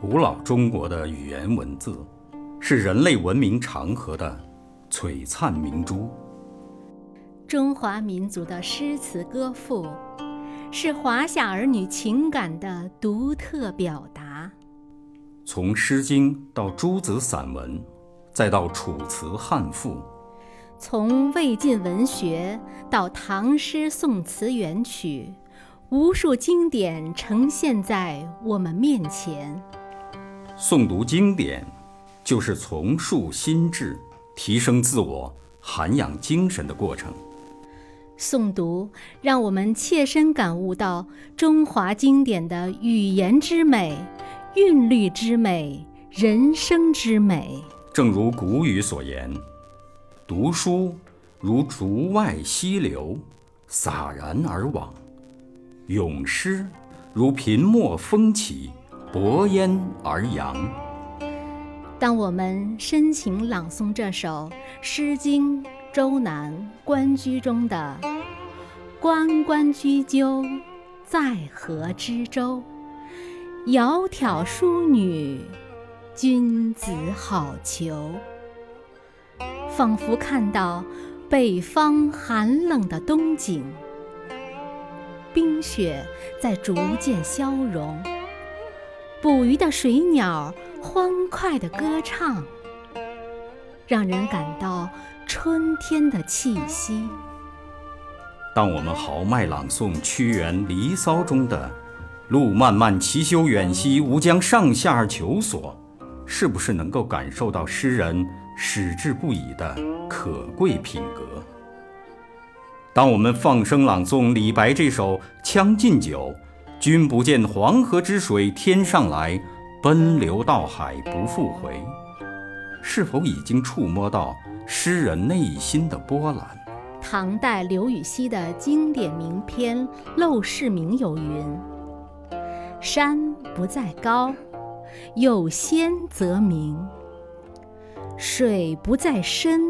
古老中国的语言文字，是人类文明长河的璀璨明珠。中华民族的诗词歌赋，是华夏儿女情感的独特表达。从《诗经》到诸子散文，再到《楚辞汉赋》，从魏晋文学到唐诗宋词元曲，无数经典呈现在我们面前。诵读经典，就是重塑心智、提升自我、涵养精神的过程。诵读让我们切身感悟到中华经典的语言之美、韵律之美、人生之美。正如古语所言：“读书如竹外溪流，洒然而往；咏诗如平墨风起。”薄烟而扬。当我们深情朗诵这首《诗经·周南·关雎》中的“关关雎鸠，在河之洲。窈窕淑女，君子好逑。”仿佛看到北方寒冷的冬景，冰雪在逐渐消融。捕鱼的水鸟欢快的歌唱，让人感到春天的气息。当我们豪迈朗诵屈原《离骚》中的“路漫漫其修远兮，吾将上下而求索”，是不是能够感受到诗人矢志不移的可贵品格？当我们放声朗诵李白这首《将进酒》。君不见黄河之水天上来，奔流到海不复回。是否已经触摸到诗人内心的波澜？唐代刘禹锡的经典名篇《陋室铭》有云：“山不在高，有仙则名；水不在深，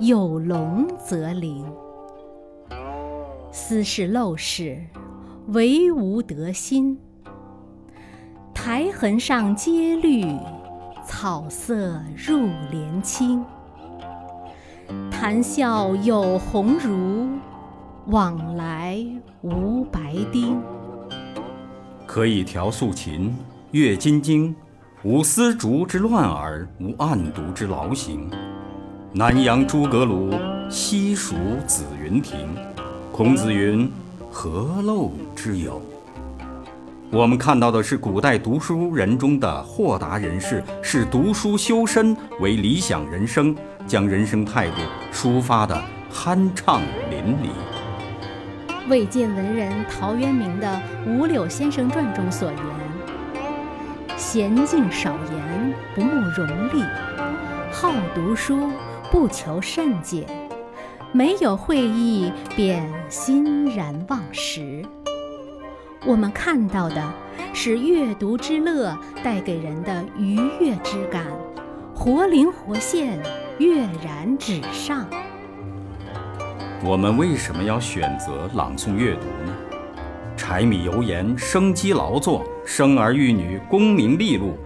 有龙则灵。斯是陋室。”惟吾德馨，苔痕上阶绿，草色入帘青。谈笑有鸿儒，往来无白丁。可以调素琴，阅金经，无丝竹之乱耳，无案牍之劳形。南阳诸葛庐，西蜀子云亭。孔子云。何陋之有？我们看到的是古代读书人中的豁达人士，视读书修身为理想人生，将人生态度抒发的酣畅淋漓。魏晋文人陶渊明的《五柳先生传》中所言：“娴静少言，不慕荣利；好读书，不求甚解。”没有会意，便欣然忘食。我们看到的是阅读之乐带给人的愉悦之感，活灵活现，跃然纸上。我们为什么要选择朗诵阅读呢？柴米油盐、生机劳作、生儿育女、功名利禄，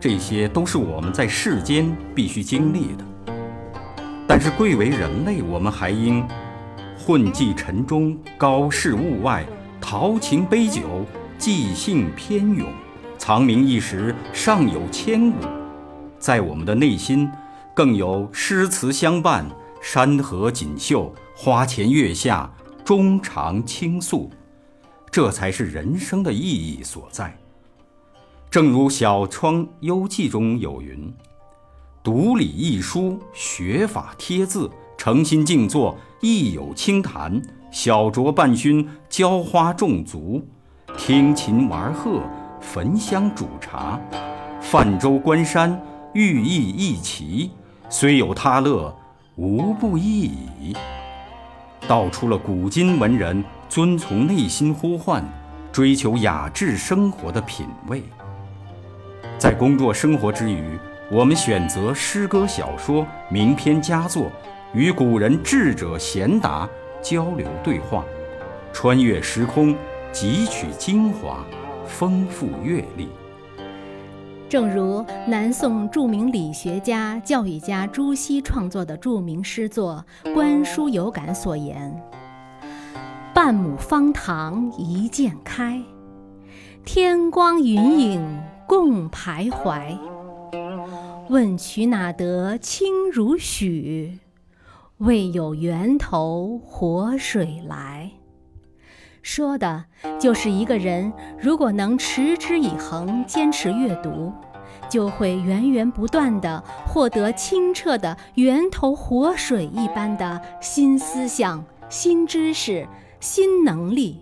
这些都是我们在世间必须经历的。但是贵为人类，我们还应混迹尘中，高视物外，陶情杯酒，即兴翩咏，藏名一时，尚有千古。在我们的内心，更有诗词相伴，山河锦绣，花前月下，衷肠倾诉，这才是人生的意义所在。正如《小窗幽记》中有云。读礼易书，学法贴字，诚心静坐，亦有清谈；小酌半醺，浇花种竹，听琴玩鹤，焚香煮茶，泛舟观山，寓意一奇。虽有他乐，无不易矣。道出了古今文人遵从内心呼唤，追求雅致生活的品味。在工作生活之余。我们选择诗歌、小说、名篇佳作，与古人智者贤达交流对话，穿越时空，汲取精华，丰富阅历。正如南宋著名理学家、教育家朱熹创作的著名诗作《观书有感》所言：“半亩方塘一鉴开，天光云影共徘徊。问渠哪得清如许？为有源头活水来。”说的就是一个人，如果能持之以恒、坚持阅读，就会源源不断地获得清澈的源头活水一般的新思想、新知识、新能力，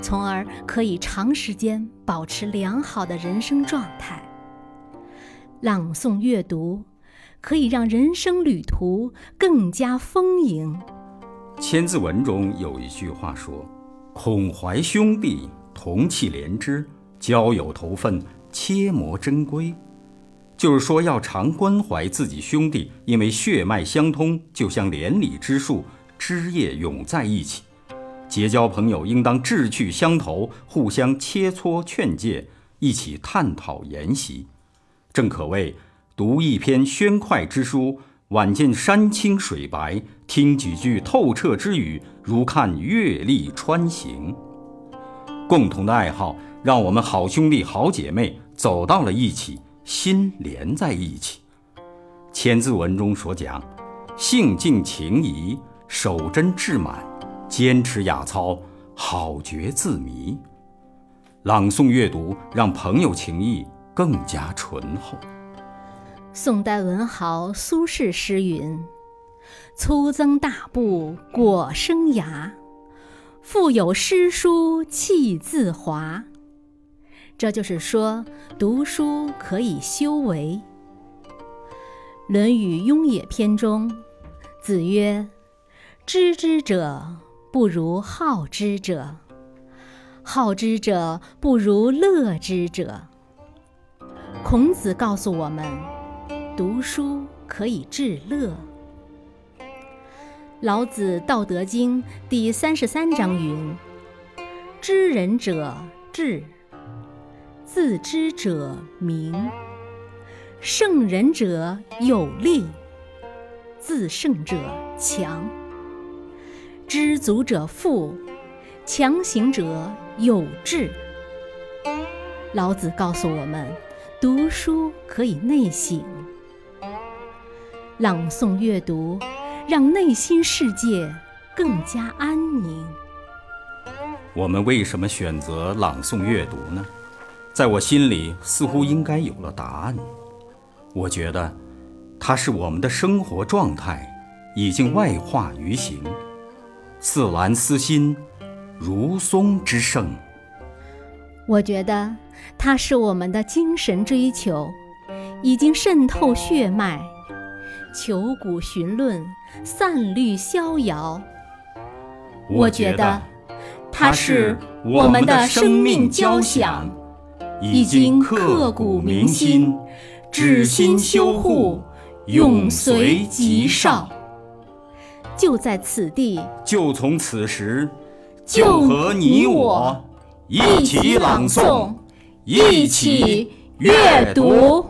从而可以长时间保持良好的人生状态。朗诵阅读可以让人生旅途更加丰盈。《千字文》中有一句话说。孔怀兄弟，同气连枝，交友投分，切磨珍贵。就是说，要常关怀自己兄弟，因为血脉相通，就像连理之树，枝叶永在一起。结交朋友，应当志趣相投，互相切磋劝诫，一起探讨研习。正可谓，读一篇宣快之书。晚见山清水白，听几句透彻之语，如看月历穿行。共同的爱好，让我们好兄弟好姐妹走到了一起，心连在一起。千字文中所讲，性静情怡，守真志满，坚持雅操，好觉自迷。朗诵阅读，让朋友情谊更加醇厚。宋代文豪苏轼诗云：“粗增大布裹生涯，腹有诗书气自华。”这就是说，读书可以修为。《论语·雍也篇》中，子曰：“知之者不如好之者，好之者不如乐之者。”孔子告诉我们。读书可以致乐。老子《道德经》第三十三章云：“知人者智，自知者明，胜人者有力，自胜者强。知足者富，强行者有志。”老子告诉我们，读书可以内省。朗诵阅读，让内心世界更加安宁。我们为什么选择朗诵阅读呢？在我心里，似乎应该有了答案。我觉得，它是我们的生活状态，已经外化于形，似兰思心，如松之盛。我觉得，它是我们的精神追求，已经渗透血脉。求古寻论，散律逍遥。我觉得，它是我们的生命交响，已经刻骨铭心，至心修护，永随吉少。就在此地，就从此时，就和你我一起朗诵，一起阅读。